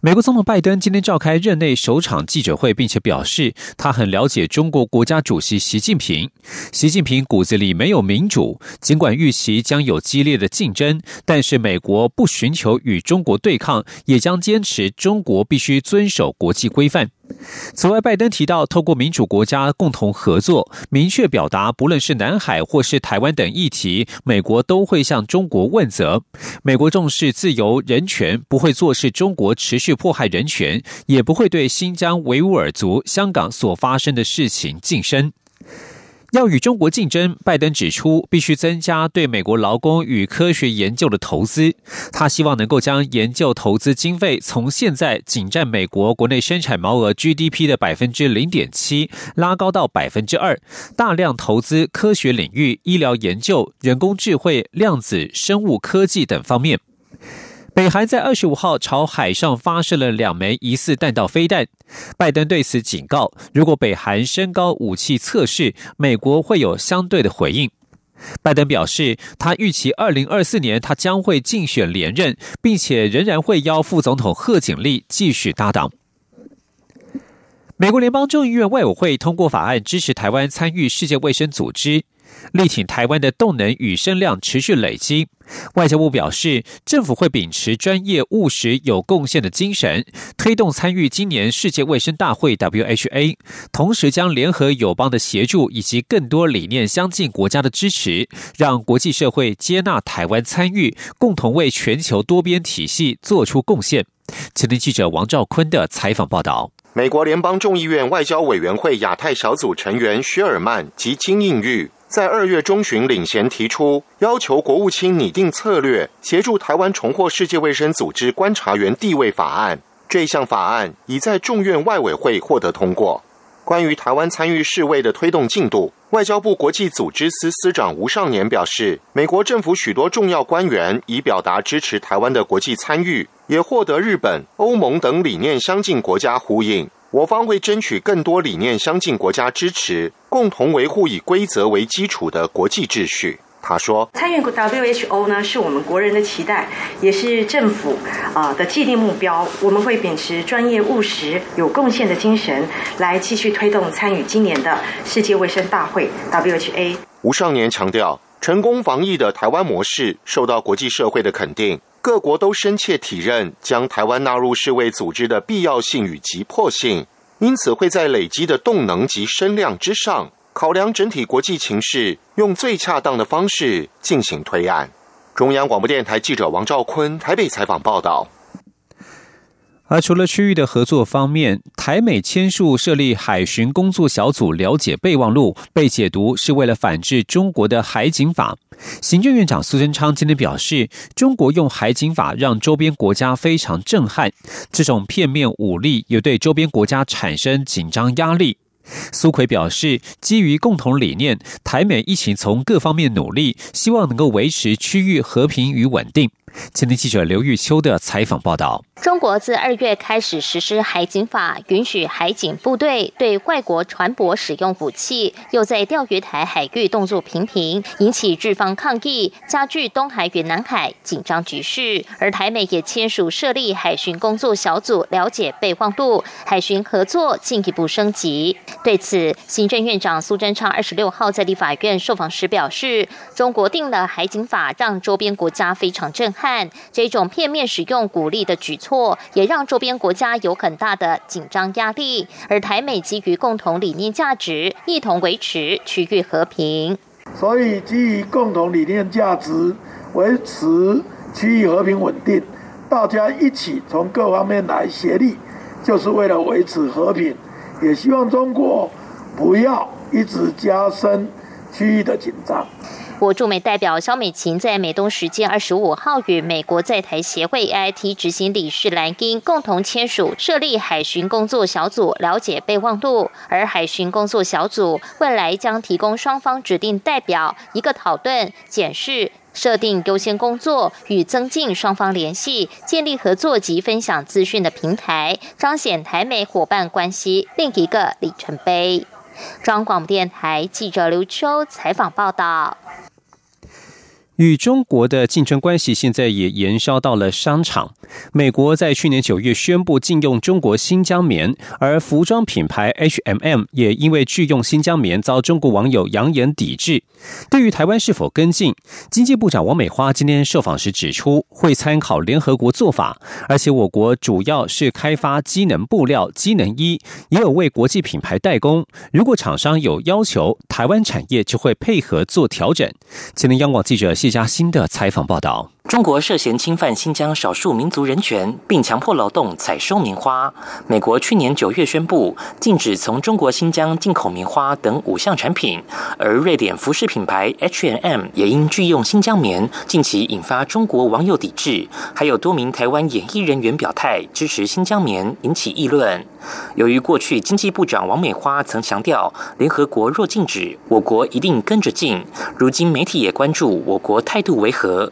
美国总统拜登今天召开任内首场记者会，并且表示他很了解中国国家主席习近平。习近平骨子里没有民主，尽管预期将有激烈的竞争，但是美国不寻求与中国对抗，也将坚持中国必须遵守国际规范。此外，拜登提到，透过民主国家共同合作，明确表达，不论是南海或是台湾等议题，美国都会向中国问责。美国重视自由人权，不会坐视中国持续迫害人权，也不会对新疆维吾尔族、香港所发生的事情晋升。要与中国竞争，拜登指出必须增加对美国劳工与科学研究的投资。他希望能够将研究投资经费从现在仅占美国国内生产毛额 GDP 的百分之零点七拉高到百分之二，大量投资科学领域、医疗研究、人工智慧、量子生物科技等方面。北韩在二十五号朝海上发射了两枚疑似弹道飞弹，拜登对此警告：如果北韩升高武器测试，美国会有相对的回应。拜登表示，他预期二零二四年他将会竞选连任，并且仍然会邀副总统贺锦丽继续搭档。美国联邦众议院外委会通过法案，支持台湾参与世界卫生组织。力挺台湾的动能与声量持续累积。外交部表示，政府会秉持专业、务实、有贡献的精神，推动参与今年世界卫生大会 （WHA），同时将联合友邦的协助以及更多理念相近国家的支持，让国际社会接纳台湾参与，共同为全球多边体系做出贡献。前天记者王兆坤的采访报道。美国联邦众议院外交委员会亚太小组成员薛尔曼及金应玉。在二月中旬，领衔提出要求国务卿拟定策略，协助台湾重获世界卫生组织观察员地位法案。这项法案已在众院外委会获得通过。关于台湾参与世卫的推动进度，外交部国际组织司司长吴尚年表示，美国政府许多重要官员已表达支持台湾的国际参与，也获得日本、欧盟等理念相近国家呼应。我方会争取更多理念相近国家支持，共同维护以规则为基础的国际秩序。他说：“参与 WHO 呢，是我们国人的期待，也是政府啊的既定目标。我们会秉持专业、务实、有贡献的精神，来继续推动参与今年的世界卫生大会 （WHA）。”吴尚年强调，成功防疫的台湾模式受到国际社会的肯定。各国都深切体认将台湾纳入世卫组织的必要性与急迫性，因此会在累积的动能及声量之上，考量整体国际情势，用最恰当的方式进行推案。中央广播电台记者王兆坤台北采访报道。而除了区域的合作方面，台美签署设立海巡工作小组了解备忘录，被解读是为了反制中国的海警法。行政院长苏贞昌今天表示，中国用海警法让周边国家非常震撼，这种片面武力也对周边国家产生紧张压力。苏奎表示，基于共同理念，台美一起从各方面努力，希望能够维持区域和平与稳定。今天记者刘玉秋的采访报道。中国自二月开始实施海警法，允许海警部队对外国船舶使用武器，又在钓鱼台海域动作频频，引起日方抗议，加剧东海与南海紧张局势。而台美也签署设立海巡工作小组，了解备忘录，海巡合作进一步升级。对此，行政院长苏贞昌二十六号在立法院受访时表示，中国定了海警法，让周边国家非常震撼，这种片面使用鼓励的举措。也让周边国家有很大的紧张压力，而台美基于共同理念价值，一同维持区域和平。所以基于共同理念价值，维持区域和平稳定，大家一起从各方面来协力，就是为了维持和平。也希望中国不要一直加深区域的紧张。我驻美代表肖美琴在美东时间二十五号与美国在台协会 AIT 执行理事兰英共同签署设立海巡工作小组，了解备忘录。而海巡工作小组未来将提供双方指定代表，一个讨论、检视、设定优先工作与增进双方联系、建立合作及分享资讯的平台，彰显台美伙伴关系另一个里程碑。中央广播电台记者刘秋采访报道。与中国的竞争关系现在也延烧到了商场。美国在去年九月宣布禁用中国新疆棉，而服装品牌 H&M 也因为拒用新疆棉遭中国网友扬言抵制。对于台湾是否跟进，经济部长王美花今天受访时指出，会参考联合国做法，而且我国主要是开发机能布料、机能衣，也有为国际品牌代工。如果厂商有要求，台湾产业就会配合做调整。前天央广记者谢。一家新的采访报道。中国涉嫌侵犯新疆少数民族人权，并强迫劳动采收棉花。美国去年九月宣布禁止从中国新疆进口棉花等五项产品，而瑞典服饰品牌 H&M 也因拒用新疆棉，近期引发中国网友抵制，还有多名台湾演艺人员表态支持新疆棉，引起议论。由于过去经济部长王美花曾强调，联合国若禁止，我国一定跟着禁。如今媒体也关注我国态度为何。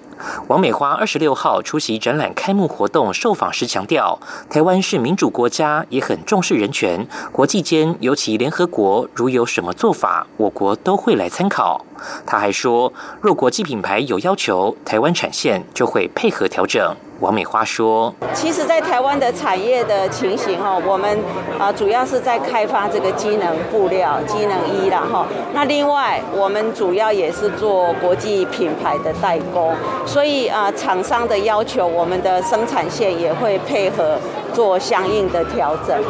王美美花二十六号出席展览开幕活动受访时强调，台湾是民主国家，也很重视人权。国际间，尤其联合国，如有什么做法，我国都会来参考。他还说，若国际品牌有要求，台湾产线就会配合调整。王美花说：“其实，在台湾的产业的情形哈，我们啊主要是在开发这个机能布料、机能衣啦哈。那另外，我们主要也是做国际品牌的代工，所以啊，厂商的要求，我们的生产线也会配合。”做相应的调整。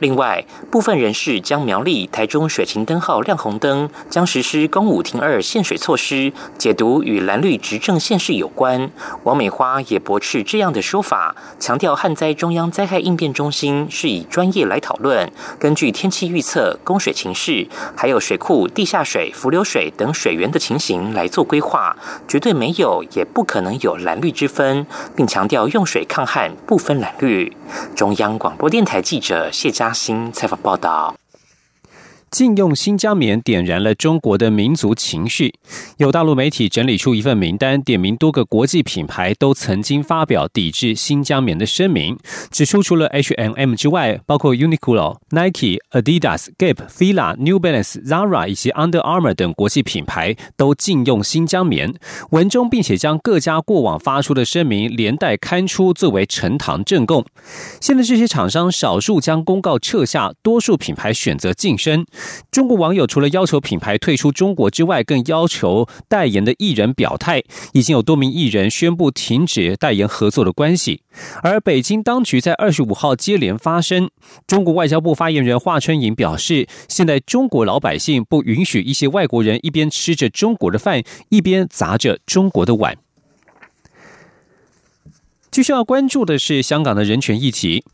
另外，部分人士将苗栗、台中水情灯号亮红灯将实施公五停二限水措施，解读与蓝绿执政县市有关。王美花也驳斥这样的说法，强调旱灾中央灾害应变中心是以专业来讨论，根据天气预测、供水情势，还有水库、地下水、浮流水等水源的情形来做规划，绝对没有也不可能有蓝绿之分，并强调用水抗旱不分蓝绿。中央广播电台记者谢嘉欣采访报道。禁用新疆棉点燃了中国的民族情绪。有大陆媒体整理出一份名单，点名多个国际品牌都曾经发表抵制新疆棉的声明，指出除了 H&M 之外，包括 Uniqlo、Nike、Adidas、Gap、Fila、New Balance、Zara 以及 Under Armour 等国际品牌都禁用新疆棉。文中并且将各家过往发出的声明连带刊出，作为呈堂证供。现在这些厂商少数将公告撤下，多数品牌选择晋升。中国网友除了要求品牌退出中国之外，更要求代言的艺人表态。已经有多名艺人宣布停止代言合作的关系。而北京当局在二十五号接连发声。中国外交部发言人华春莹表示，现在中国老百姓不允许一些外国人一边吃着中国的饭，一边砸着中国的碗。继续要关注的是香港的人权议题。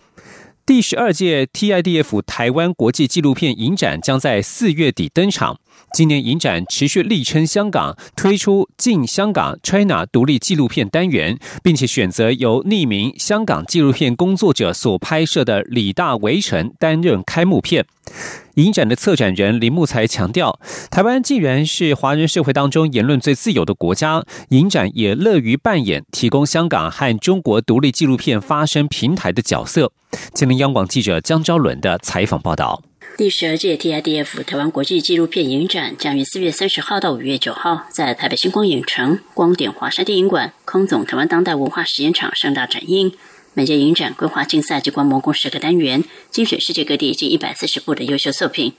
第十二届 TIDF 台湾国际纪录片影展将在四月底登场。今年影展持续力撑香港，推出“进香港 China” 独立纪录片单元，并且选择由匿名香港纪录片工作者所拍摄的《李大围城》担任开幕片。影展的策展人林木才强调，台湾既然是华人社会当中言论最自由的国家，影展也乐于扮演提供香港和中国独立纪录片发声平台的角色。今天央广记者江昭伦的采访报道。第十二届 TIDF 台湾国际纪录片影展将于四月三十号到五月九号在台北星光影城、光点华山电影馆、空总台湾当代文化实验场盛大展映。每届影展规划竞赛及观摩共十个单元，精选世界各地近一百四十部的优秀作品。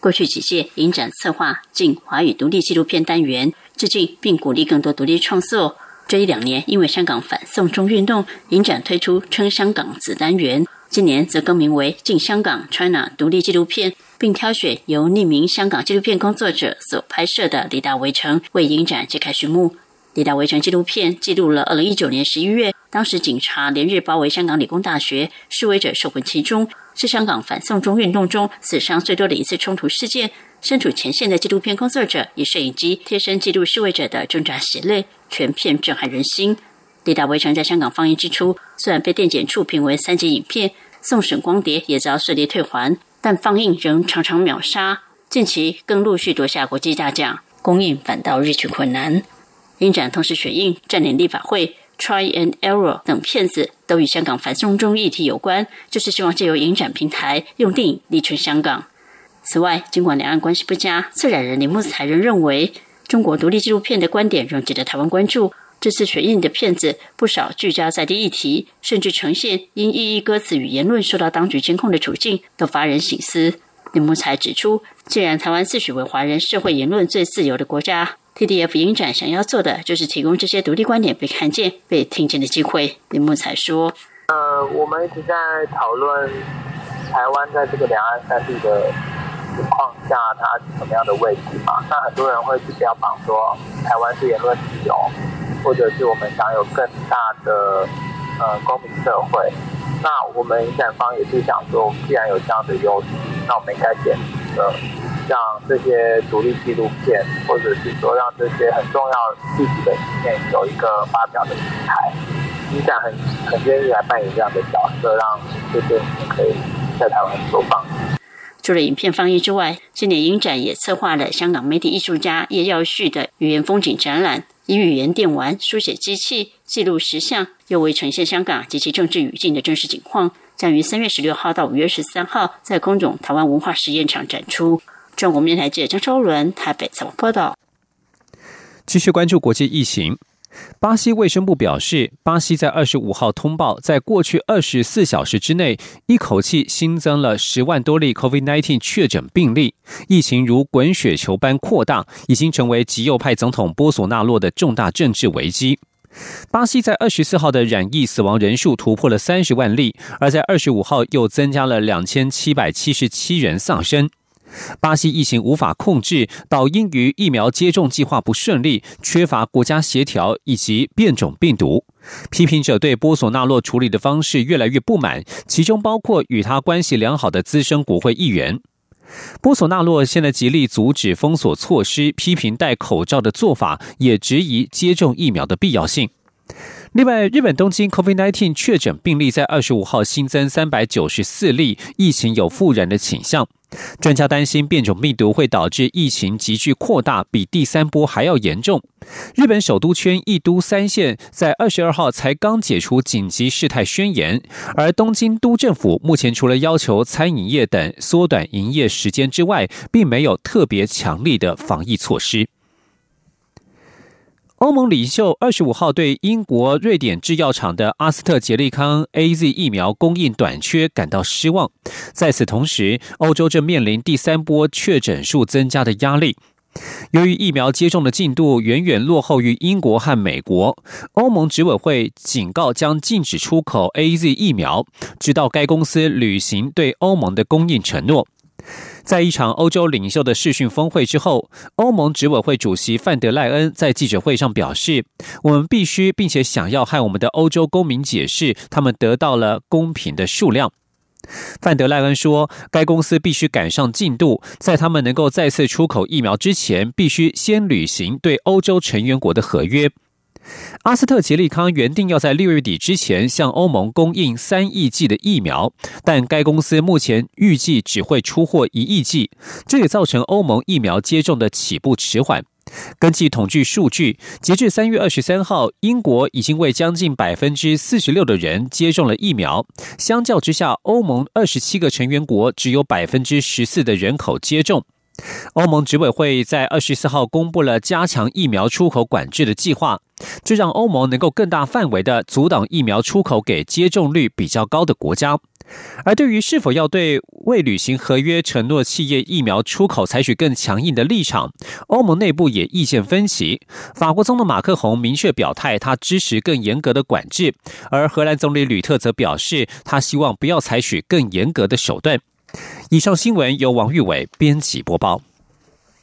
过去几届影展策划进华语独立纪录片单元，致敬并鼓励更多独立创作。这一两年，因为香港反送中运动，影展推出称香港子单元。今年则更名为“进香港 China” 独立纪录片，并挑选由匿名香港纪录片工作者所拍摄的《李大围城》为影展揭开序幕。《李大围城》纪录片记录了二零一九年十一月，当时警察连日包围香港理工大学，示威者受困其中，是香港反送中运动中死伤最多的一次冲突事件。身处前线的纪录片工作者以摄影机贴身记录示威者的挣扎血泪，全片震撼人心。《地大围城》在香港放映之初，虽然被电检处评为三级影片，送审光碟也遭顺利退还，但放映仍常常秒杀。近期更陆续夺下国际大奖，公映反倒日趋困难。影展同时选映《占领立法会》。Try and Error 等片子都与香港反送中议题有关，就是希望借由影展平台用电影力撑香港。此外，尽管两岸关系不佳，策展人林木才仍认为，中国独立纪录片的观点仍值得台湾关注。这次选映的片子不少聚焦在地议题，甚至呈现因意义歌词与言论受到当局监控的处境，都发人省思。林木才指出，既然台湾自诩为华人社会言论最自由的国家。TDF 影展想要做的就是提供这些独立观点被看见、被听见的机会。林木才说：“呃，我们一直在讨论台湾在这个两岸三地的情况下，它是什么样的位置嘛？那很多人会去标榜说，台湾是言论自由，或者是我们享有更大的呃公民社会。那我们影展方也是想说，既然有这样的优势，那我们应该坚持的。”让这些独立纪录片，或者是说让这些很重要自己的影片有一个发表的平台，影展很很愿意来扮演这样的角色，让这些影片可以在台湾播放。除了影片放映之外，今年影展也策划了香港媒体艺术家叶耀旭的语言风景展览，以语言电玩、书写机器记录实像，又为呈现香港及其政治语境的真实景况，将于三月十六号到五月十三号在空总台湾文化实验场展出。中国面台记者张超伦台北采访报道。继续关注国际疫情。巴西卫生部表示，巴西在二十五号通报，在过去二十四小时之内，一口气新增了十万多例 COVID-19 确诊病例，疫情如滚雪球般扩大，已经成为极右派总统波索纳洛的重大政治危机。巴西在二十四号的染疫死亡人数突破了三十万例，而在二十五号又增加了两千七百七十七人丧生。巴西疫情无法控制，导因于疫苗接种计划不顺利、缺乏国家协调以及变种病毒。批评者对波索纳洛处理的方式越来越不满，其中包括与他关系良好的资深国会议员。波索纳洛现在极力阻止封锁措施，批评戴口罩的做法，也质疑接种疫苗的必要性。另外，日本东京 COVID-19 确诊病例在二十五号新增三百九十四例，疫情有复燃的倾向。专家担心变种病毒会导致疫情急剧扩大，比第三波还要严重。日本首都圈一都三县在二十二号才刚解除紧急事态宣言，而东京都政府目前除了要求餐饮业等缩短营业时间之外，并没有特别强力的防疫措施。欧盟领袖二十五号对英国、瑞典制药厂的阿斯特捷利康 A Z 疫苗供应短缺感到失望。在此同时，欧洲正面临第三波确诊数增加的压力。由于疫苗接种的进度远远落后于英国和美国，欧盟执委会警告将禁止出口 A Z 疫苗，直到该公司履行对欧盟的供应承诺。在一场欧洲领袖的视讯峰会之后，欧盟执委会主席范德赖恩在记者会上表示：“我们必须并且想要和我们的欧洲公民解释，他们得到了公平的数量。”范德赖恩说：“该公司必须赶上进度，在他们能够再次出口疫苗之前，必须先履行对欧洲成员国的合约。”阿斯特捷利康原定要在六月底之前向欧盟供应三亿剂的疫苗，但该公司目前预计只会出货一亿剂，这也造成欧盟疫苗接种的起步迟缓。根据统计数据，截至三月二十三号，英国已经为将近百分之四十六的人接种了疫苗，相较之下，欧盟二十七个成员国只有百分之十四的人口接种。欧盟执委会在二十四号公布了加强疫苗出口管制的计划，这让欧盟能够更大范围的阻挡疫苗出口给接种率比较高的国家。而对于是否要对未履行合约承诺企业疫苗出口采取更强硬的立场，欧盟内部也意见分歧。法国总统马克宏明确表态，他支持更严格的管制；而荷兰总理吕特则表示，他希望不要采取更严格的手段。以上新闻由王玉伟编辑播报。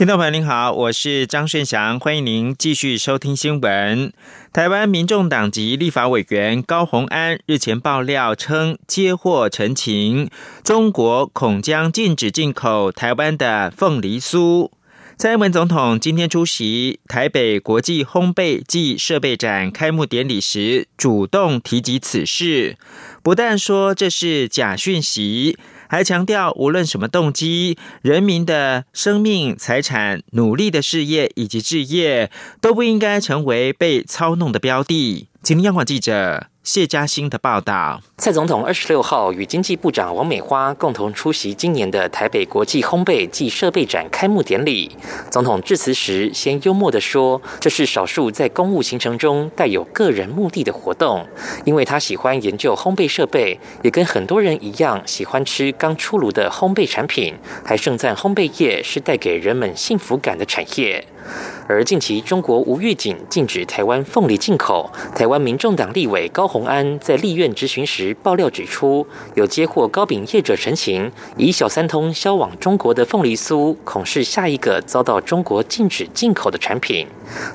听众朋友您好，我是张顺祥，欢迎您继续收听新闻。台湾民众党籍立法委员高鸿安日前爆料称，接获陈情，中国恐将禁止进口台湾的凤梨酥。蔡英文总统今天出席台北国际烘焙暨设备展开幕典礼时，主动提及此事，不但说这是假讯息，还强调无论什么动机，人民的生命、财产、努力的事业以及置业，都不应该成为被操弄的标的。请听央广记者。谢嘉欣的报道：蔡总统二十六号与经济部长王美花共同出席今年的台北国际烘焙暨设备展开幕典礼。总统致辞时，先幽默地说：“这是少数在公务行程中带有个人目的的活动，因为他喜欢研究烘焙设备，也跟很多人一样喜欢吃刚出炉的烘焙产品，还盛赞烘焙业是带给人们幸福感的产业。”而近期中国无预警禁止台湾凤梨进口，台湾民众党立委高鸿安在立院质询时爆料指出，有接获糕饼业者陈情，以小三通销往中国的凤梨酥，恐是下一个遭到中国禁止进口的产品。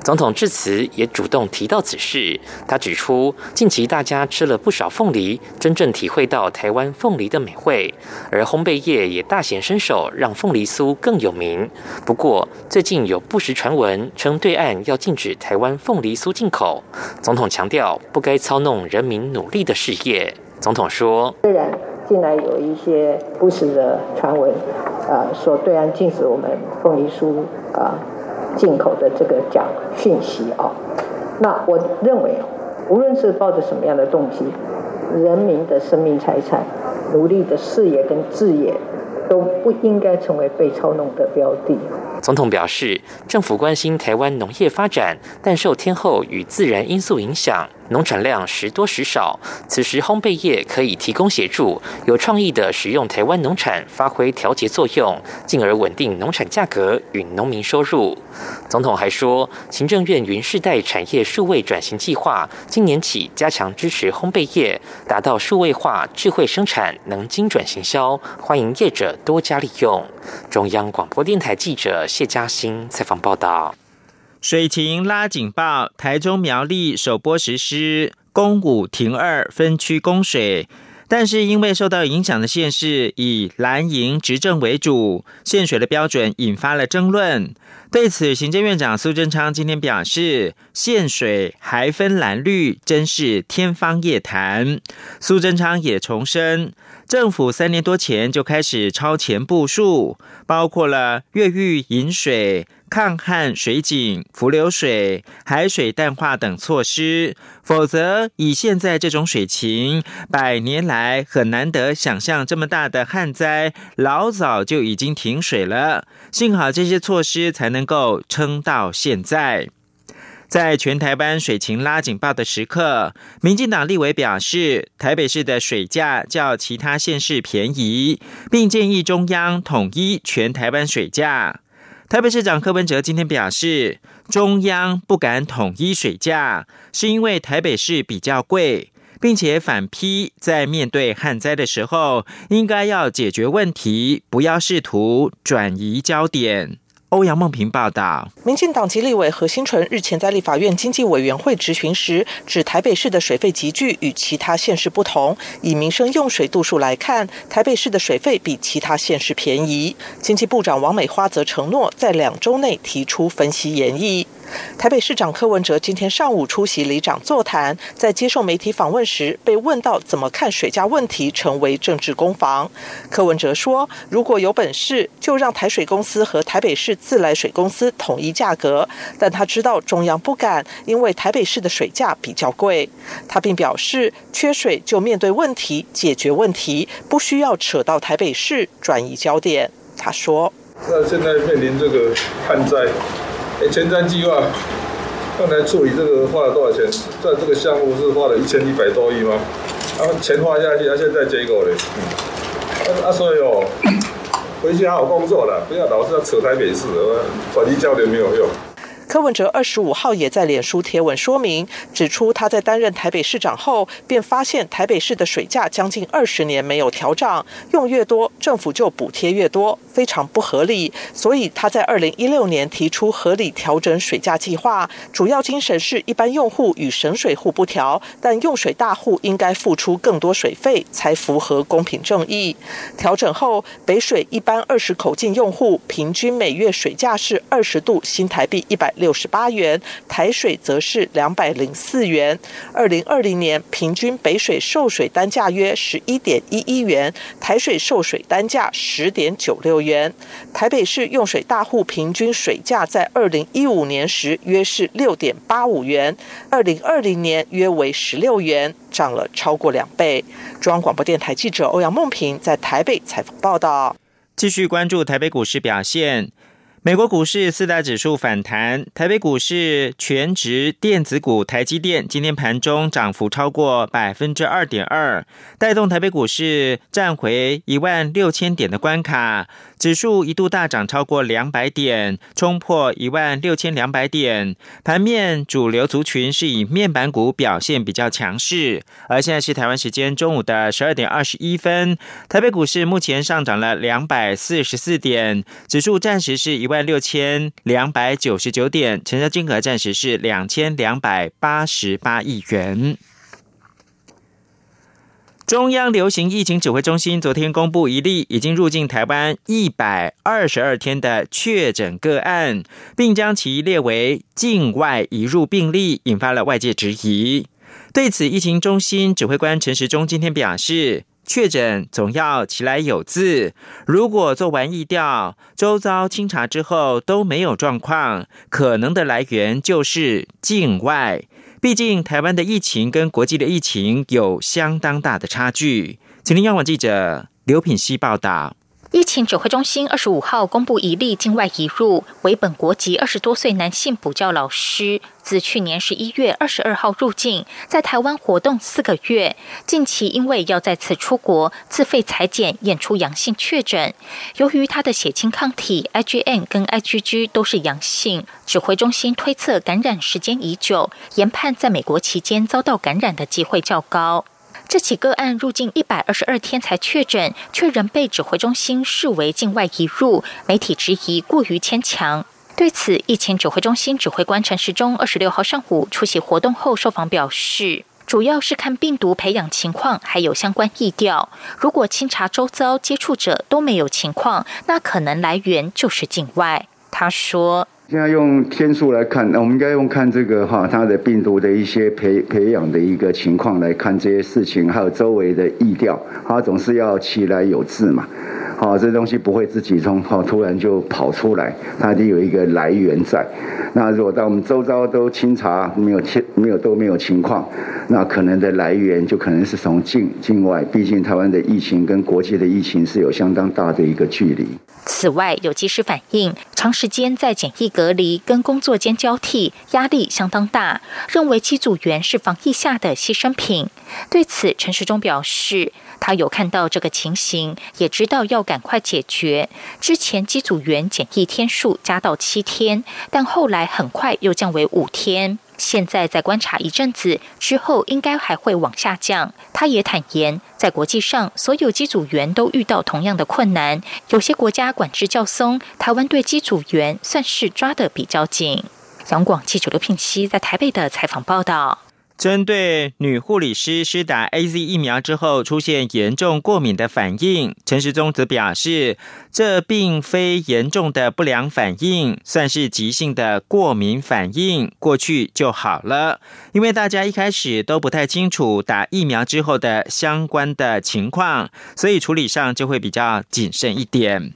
总统致辞也主动提到此事，他指出，近期大家吃了不少凤梨，真正体会到台湾凤梨的美味，而烘焙业也大显身手，让凤梨酥更有名。不过，最近有不时传闻称对岸要禁止台湾凤梨酥进口，总统强调不该操弄人民努力的事业。总统说：“虽然近来有一些不实的传闻，啊，说对岸禁止我们凤梨酥啊。”进口的这个讲讯息啊，那我认为，无论是抱着什么样的动机，人民的生命财产、努力的事业跟置业，都不应该成为被操弄的标的。总统表示，政府关心台湾农业发展，但受天候与自然因素影响。农产量时多时少，此时烘焙业可以提供协助，有创意的使用台湾农产，发挥调节作用，进而稳定农产价格与农民收入。总统还说，行政院云世代产业数位转型计划今年起加强支持烘焙业，达到数位化、智慧生产、能精准行销，欢迎业者多加利用。中央广播电台记者谢嘉欣采访报道。水情拉警报，台中苗栗首波实施公五停二分区供水，但是因为受到影响的县市以蓝营执政为主，限水的标准引发了争论。对此，行政院长苏贞昌今天表示，限水还分蓝绿，真是天方夜谭。苏贞昌也重申。政府三年多前就开始超前部署，包括了越狱引水、抗旱水井、浮流水、海水淡化等措施。否则，以现在这种水情，百年来很难得想象这么大的旱灾，老早就已经停水了。幸好这些措施才能够撑到现在。在全台湾水情拉警报的时刻，民进党立委表示，台北市的水价较其他县市便宜，并建议中央统一全台湾水价。台北市长柯文哲今天表示，中央不敢统一水价，是因为台北市比较贵，并且反批在面对旱灾的时候，应该要解决问题，不要试图转移焦点。欧阳梦平报道，民进党籍立委何新纯日前在立法院经济委员会质询时，指台北市的水费集聚与其他县市不同。以民生用水度数来看，台北市的水费比其他县市便宜。经济部长王美花则承诺在两周内提出分析研议。台北市长柯文哲今天上午出席里长座谈，在接受媒体访问时，被问到怎么看水价问题成为政治攻防。柯文哲说：“如果有本事，就让台水公司和台北市自来水公司统一价格。”但他知道中央不敢，因为台北市的水价比较贵。他并表示：“缺水就面对问题，解决问题，不需要扯到台北市转移焦点。”他说：“那现在面临这个旱灾。”哎，前瞻计划刚才处理这个花了多少钱？在这个项目是花了一千一百多亿吗？啊，钱花下去，他现在结果嘞？嗯，啊，所以哦，回去好好工作了，不要老是要扯台北市，转移焦流没有用。柯文哲二十五号也在脸书贴文说明，指出他在担任台北市长后，便发现台北市的水价将近二十年没有调涨，用越多政府就补贴越多，非常不合理。所以他在二零一六年提出合理调整水价计划，主要精神是一般用户与省水户不调，但用水大户应该付出更多水费，才符合公平正义。调整后，北水一般二十口径用户平均每月水价是二十度新台币一百。六十八元，台水则是两百零四元。二零二零年平均北水售水单价约十一点一一元，台水售水单价十点九六元。台北市用水大户平均水价在二零一五年时约是六点八五元，二零二零年约为十六元，涨了超过两倍。中央广播电台记者欧阳梦平在台北采访报道。继续关注台北股市表现。美国股市四大指数反弹，台北股市全值电子股台积电今天盘中涨幅超过百分之二点二，带动台北股市站回一万六千点的关卡。指数一度大涨超过两百点，冲破一万六千两百点。盘面主流族群是以面板股表现比较强势。而现在是台湾时间中午的十二点二十一分，台北股市目前上涨了两百四十四点，指数暂时是一万六千两百九十九点，成交金额暂时是两千两百八十八亿元。中央流行疫情指挥中心昨天公布一例已经入境台湾一百二十二天的确诊个案，并将其列为境外移入病例，引发了外界质疑。对此，疫情中心指挥官陈时中今天表示，确诊总要其来有自，如果做完疫调，周遭清查之后都没有状况，可能的来源就是境外。毕竟，台湾的疫情跟国际的疫情有相当大的差距。请听央广记者刘品希报道。疫情指挥中心二十五号公布一例境外移入，为本国籍二十多岁男性补教老师，自去年十一月二十二号入境，在台湾活动四个月，近期因为要再次出国，自费裁剪验出阳性确诊。由于他的血清抗体 IgM 跟 IgG 都是阳性，指挥中心推测感染时间已久，研判在美国期间遭到感染的机会较高。这起个案入境一百二十二天才确诊，却仍被指挥中心视为境外移入，媒体质疑过于牵强。对此，疫情指挥中心指挥官陈时中二十六号上午出席活动后受访表示，主要是看病毒培养情况，还有相关疫调。如果清查周遭接触者都没有情况，那可能来源就是境外。他说。现在用天数来看，那我们应该用看这个哈，它的病毒的一些培培养的一个情况来看这些事情，还有周围的意调，它总是要起来有自嘛。好，这东西不会自己从好突然就跑出来，它得有一个来源在。那如果当我们周遭都清查没有清没有都没有情况，那可能的来源就可能是从境境外，毕竟台湾的疫情跟国际的疫情是有相当大的一个距离。此外，有技师反映，长时间在检疫隔离跟工作间交替，压力相当大，认为机组员是防疫下的牺牲品。对此，陈时中表示。他有看到这个情形，也知道要赶快解决。之前机组员检疫天数加到七天，但后来很快又降为五天。现在在观察一阵子之后，应该还会往下降。他也坦言，在国际上，所有机组员都遇到同样的困难，有些国家管制较松，台湾对机组员算是抓得比较紧。杨广记者刘聘熙在台北的采访报道。针对女护理师施打 A Z 疫苗之后出现严重过敏的反应，陈时中则表示，这并非严重的不良反应，算是急性的过敏反应，过去就好了。因为大家一开始都不太清楚打疫苗之后的相关的情况，所以处理上就会比较谨慎一点。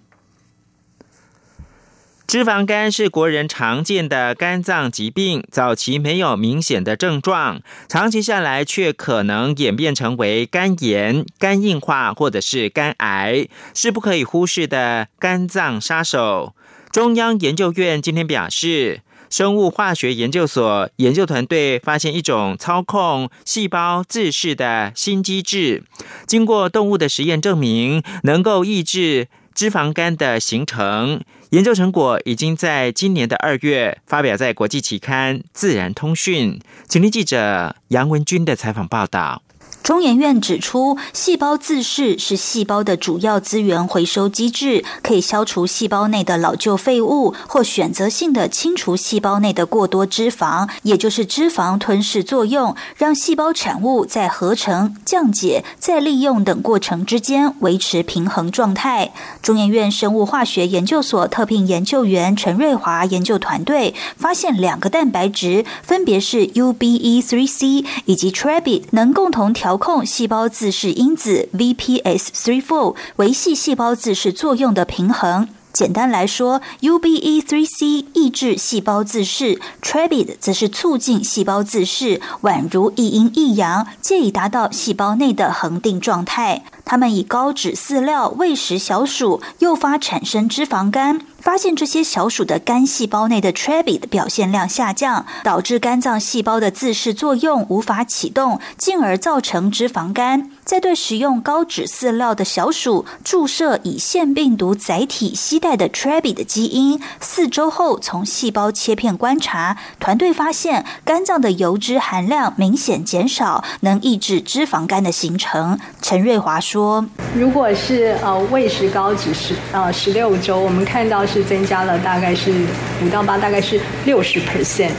脂肪肝是国人常见的肝脏疾病，早期没有明显的症状，长期下来却可能演变成为肝炎、肝硬化或者是肝癌，是不可以忽视的肝脏杀手。中央研究院今天表示，生物化学研究所研究团队发现一种操控细胞自噬的新机制，经过动物的实验证明，能够抑制脂肪肝的形成。研究成果已经在今年的二月发表在国际期刊《自然通讯》。请听记者杨文军的采访报道。中研院指出，细胞自噬是细胞的主要资源回收机制，可以消除细胞内的老旧废物，或选择性的清除细胞内的过多脂肪，也就是脂肪吞噬作用，让细胞产物在合成、降解、再利用等过程之间维持平衡状态。中研院生物化学研究所特聘研究员陈瑞华研究团队发现，两个蛋白质分别是 UBE3C 以及 Trebit，能共同调。调控细胞自噬因子 VPS3/4，维系细胞自噬作用的平衡。简单来说，UBE3C 抑制细胞自噬 t r e b i d 则是促进细胞自噬，宛如一阴一阳，借以达到细胞内的恒定状态。他们以高脂饲料喂食小鼠，诱发产生脂肪肝。发现这些小鼠的肝细胞内的 Trebit 表现量下降，导致肝脏细胞的自噬作用无法启动，进而造成脂肪肝。在对食用高脂饲料的小鼠注射以腺病毒载体携带的 Trebi 的基因，四周后从细胞切片观察，团队发现肝脏的油脂含量明显减少，能抑制脂肪肝的形成。陈瑞华说：“如果是呃喂食高脂十呃十六周，我们看到是增加了大概是五到八，大概是六十 percent。”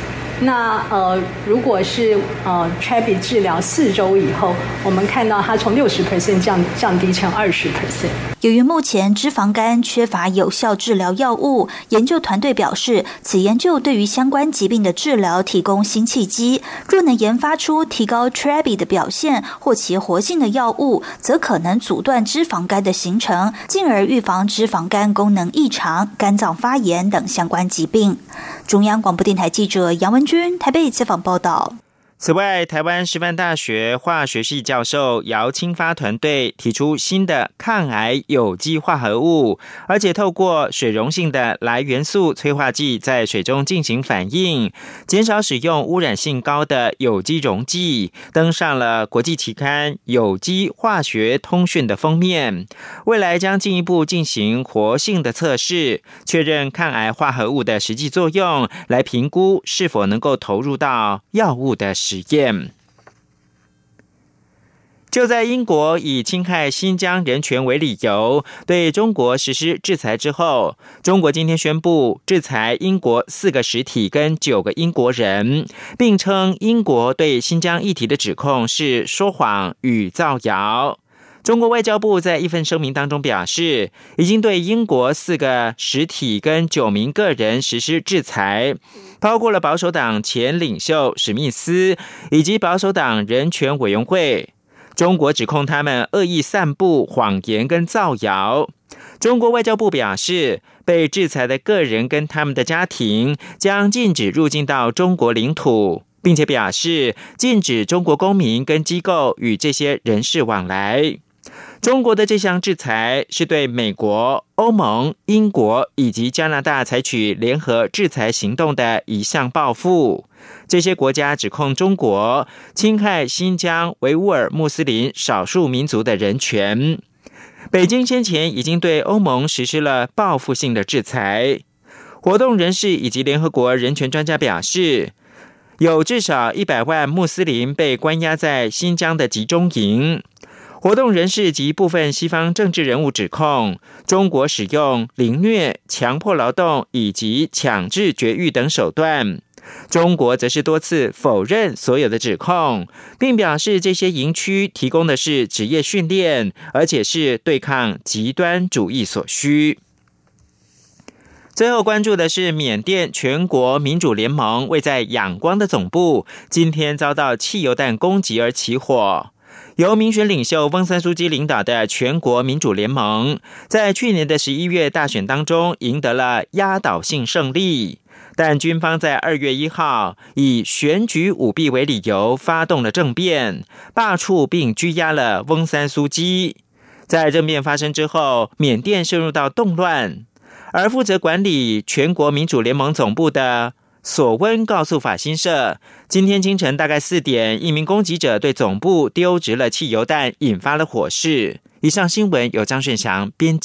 那呃，如果是呃 t r a b i 治疗四周以后，我们看到它从六十 percent 降降低成二十 percent。由于目前脂肪肝缺乏有效治疗药物，研究团队表示，此研究对于相关疾病的治疗提供新契机。若能研发出提高 t r a b i 的表现或其活性的药物，则可能阻断脂肪肝的形成，进而预防脂肪肝功能异常、肝脏发炎等相关疾病。中央广播电台记者杨文君台北采访报道。此外，台湾师范大学化学系教授姚清发团队提出新的抗癌有机化合物，而且透过水溶性的来元素催化剂在水中进行反应，减少使用污染性高的有机溶剂，登上了国际期刊《有机化学通讯》的封面。未来将进一步进行活性的测试，确认抗癌化合物的实际作用，来评估是否能够投入到药物的。实验就在英国以侵害新疆人权为理由对中国实施制裁之后，中国今天宣布制裁英国四个实体跟九个英国人，并称英国对新疆议题的指控是说谎与造谣。中国外交部在一份声明当中表示，已经对英国四个实体跟九名个人实施制裁。包括了保守党前领袖史密斯以及保守党人权委员会，中国指控他们恶意散布谎言跟造谣。中国外交部表示，被制裁的个人跟他们的家庭将禁止入境到中国领土，并且表示禁止中国公民跟机构与这些人士往来。中国的这项制裁是对美国、欧盟、英国以及加拿大采取联合制裁行动的一项报复。这些国家指控中国侵害新疆维吾尔穆斯林少数民族的人权。北京先前已经对欧盟实施了报复性的制裁。活动人士以及联合国人权专家表示。有至少一百万穆斯林被关押在新疆的集中营。活动人士及部分西方政治人物指控中国使用凌虐、强迫劳动以及强制绝育等手段。中国则是多次否认所有的指控，并表示这些营区提供的是职业训练，而且是对抗极端主义所需。最后关注的是缅甸全国民主联盟位在仰光的总部，今天遭到汽油弹攻击而起火。由民选领袖翁三苏基领导的全国民主联盟，在去年的十一月大选当中赢得了压倒性胜利，但军方在二月一号以选举舞弊为理由发动了政变，罢黜并拘押了翁三苏基。在政变发生之后，缅甸陷入到动乱，而负责管理全国民主联盟总部的。索温告诉法新社，今天清晨大概四点，一名攻击者对总部丢掷了汽油弹，引发了火势。以上新闻由张顺祥编辑